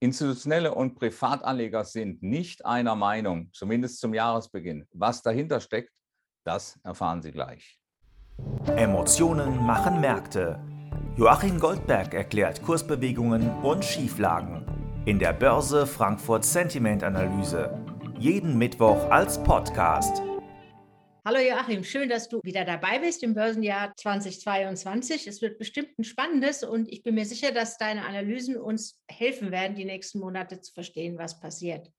Institutionelle und Privatanleger sind nicht einer Meinung, zumindest zum Jahresbeginn. Was dahinter steckt, das erfahren Sie gleich. Emotionen machen Märkte. Joachim Goldberg erklärt Kursbewegungen und Schieflagen in der Börse Frankfurt Sentiment Analyse. Jeden Mittwoch als Podcast. Hallo Joachim, schön, dass du wieder dabei bist im Börsenjahr 2022. Es wird bestimmt ein spannendes und ich bin mir sicher, dass deine Analysen uns helfen werden, die nächsten Monate zu verstehen, was passiert.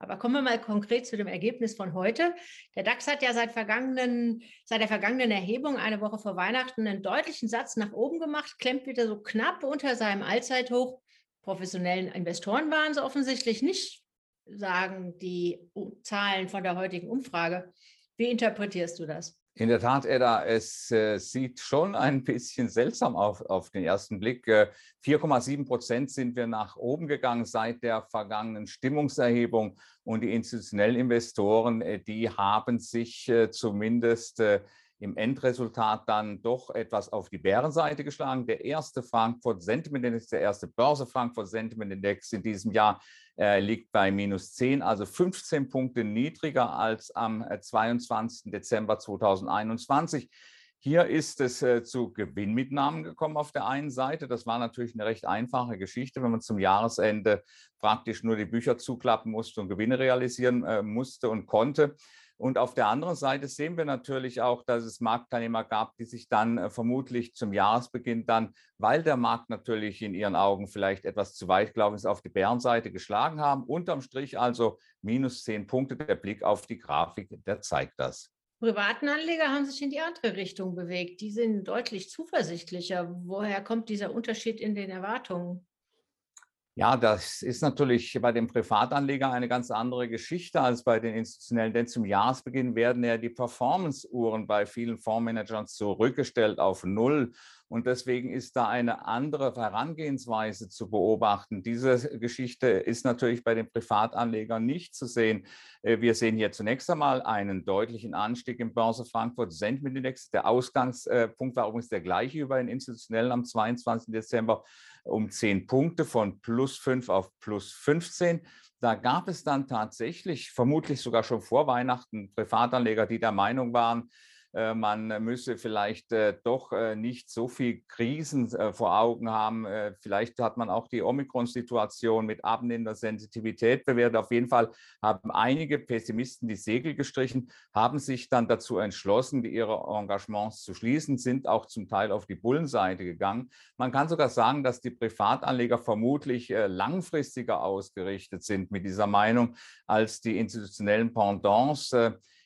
Aber kommen wir mal konkret zu dem Ergebnis von heute. Der DAX hat ja seit, vergangenen, seit der vergangenen Erhebung eine Woche vor Weihnachten einen deutlichen Satz nach oben gemacht, klemmt wieder so knapp unter seinem Allzeithoch. Professionellen Investoren waren es offensichtlich nicht, sagen die Zahlen von der heutigen Umfrage. Wie interpretierst du das? In der Tat, Edda, es äh, sieht schon ein bisschen seltsam auf, auf den ersten Blick. Äh, 4,7 Prozent sind wir nach oben gegangen seit der vergangenen Stimmungserhebung und die institutionellen Investoren, äh, die haben sich äh, zumindest äh, im Endresultat dann doch etwas auf die Bärenseite geschlagen. Der erste Frankfurt Sentiment Index, der erste Börse Frankfurt Sentiment Index in diesem Jahr äh, liegt bei minus 10, also 15 Punkte niedriger als am 22. Äh, Dezember 2021. Hier ist es äh, zu Gewinnmitnahmen gekommen auf der einen Seite. Das war natürlich eine recht einfache Geschichte, wenn man zum Jahresende praktisch nur die Bücher zuklappen musste und Gewinne realisieren äh, musste und konnte. Und auf der anderen Seite sehen wir natürlich auch, dass es Marktteilnehmer gab, die sich dann äh, vermutlich zum Jahresbeginn dann, weil der Markt natürlich in ihren Augen vielleicht etwas zu weit gelaufen ist, auf die Bärenseite geschlagen haben. Unterm Strich also minus zehn Punkte. Der Blick auf die Grafik, der zeigt das. Privaten Anleger haben sich in die andere Richtung bewegt. Die sind deutlich zuversichtlicher. Woher kommt dieser Unterschied in den Erwartungen? Ja, das ist natürlich bei dem Privatanleger eine ganz andere Geschichte als bei den institutionellen, denn zum Jahresbeginn werden ja die Performance-Uhren bei vielen Fondsmanagern zurückgestellt auf Null. Und deswegen ist da eine andere Herangehensweise zu beobachten. Diese Geschichte ist natürlich bei den Privatanlegern nicht zu sehen. Äh, wir sehen hier zunächst einmal einen deutlichen Anstieg im Börse Frankfurt Sentiment Index. Der Ausgangspunkt war übrigens der gleiche über den institutionellen am 22. Dezember um 10 Punkte von plus 5 auf plus 15. Da gab es dann tatsächlich, vermutlich sogar schon vor Weihnachten, Privatanleger, die der Meinung waren, äh, man müsse vielleicht äh, doch äh, nicht so viel Krisen vor Augen haben. Vielleicht hat man auch die Omikron-Situation mit abnehmender Sensitivität bewertet. Auf jeden Fall haben einige Pessimisten die Segel gestrichen, haben sich dann dazu entschlossen, ihre Engagements zu schließen, sind auch zum Teil auf die Bullenseite gegangen. Man kann sogar sagen, dass die Privatanleger vermutlich langfristiger ausgerichtet sind mit dieser Meinung als die institutionellen Pendants.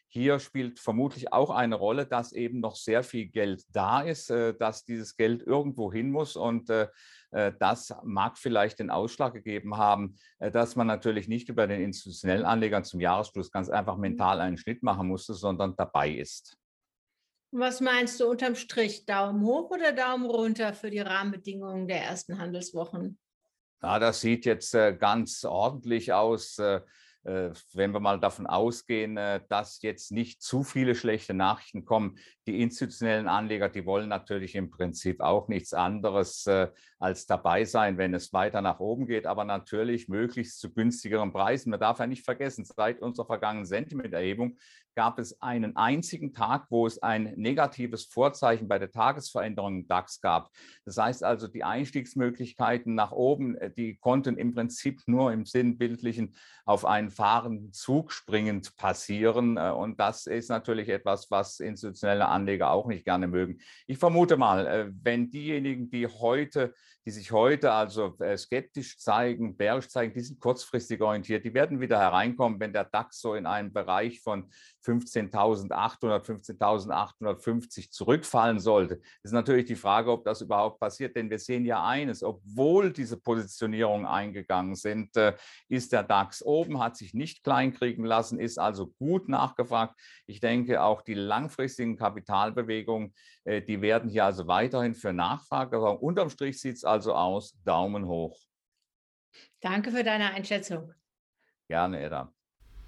Hier spielt vermutlich auch eine Rolle, dass eben noch sehr viel Geld da ist, äh, dass dieses Geld irgendwo hin muss und äh, äh, das mag vielleicht den Ausschlag gegeben haben, dass man natürlich nicht über den institutionellen Anlegern zum Jahresschluss ganz einfach mhm. mental einen Schnitt machen musste, sondern dabei ist. Was meinst du unterm Strich? Daumen hoch oder Daumen runter für die Rahmenbedingungen der ersten Handelswochen? Ja, das sieht jetzt ganz ordentlich aus. Äh, wenn wir mal davon ausgehen, äh, dass jetzt nicht zu viele schlechte Nachrichten kommen, die institutionellen Anleger, die wollen natürlich im Prinzip auch nichts anderes äh, als dabei sein, wenn es weiter nach oben geht, aber natürlich möglichst zu günstigeren Preisen. Man darf ja nicht vergessen, seit unserer vergangenen Sentimenterhebung gab es einen einzigen Tag, wo es ein negatives Vorzeichen bei der Tagesveränderung im DAX gab. Das heißt also, die Einstiegsmöglichkeiten nach oben, die konnten im Prinzip nur im Sinnbildlichen auf einen fahrenden Zug springend passieren. Und das ist natürlich etwas, was institutionelle Anleger auch nicht gerne mögen. Ich vermute mal, äh, wenn diejenigen, die heute, die sich heute also äh, skeptisch zeigen, bärisch zeigen, die sind kurzfristig orientiert, die werden wieder hereinkommen, wenn der DAX so in einen Bereich von 15.800, 15.850 zurückfallen sollte. Das ist natürlich die Frage, ob das überhaupt passiert, denn wir sehen ja eines, obwohl diese Positionierungen eingegangen sind, äh, ist der DAX oben, hat sich nicht kleinkriegen lassen, ist also gut nachgefragt. Ich denke, auch die langfristigen Kapitalbewegungen, äh, die werden hier also weiterhin für Nachfrage. Aber unterm Strich sieht es also aus, Daumen hoch. Danke für deine Einschätzung. Gerne, Edda.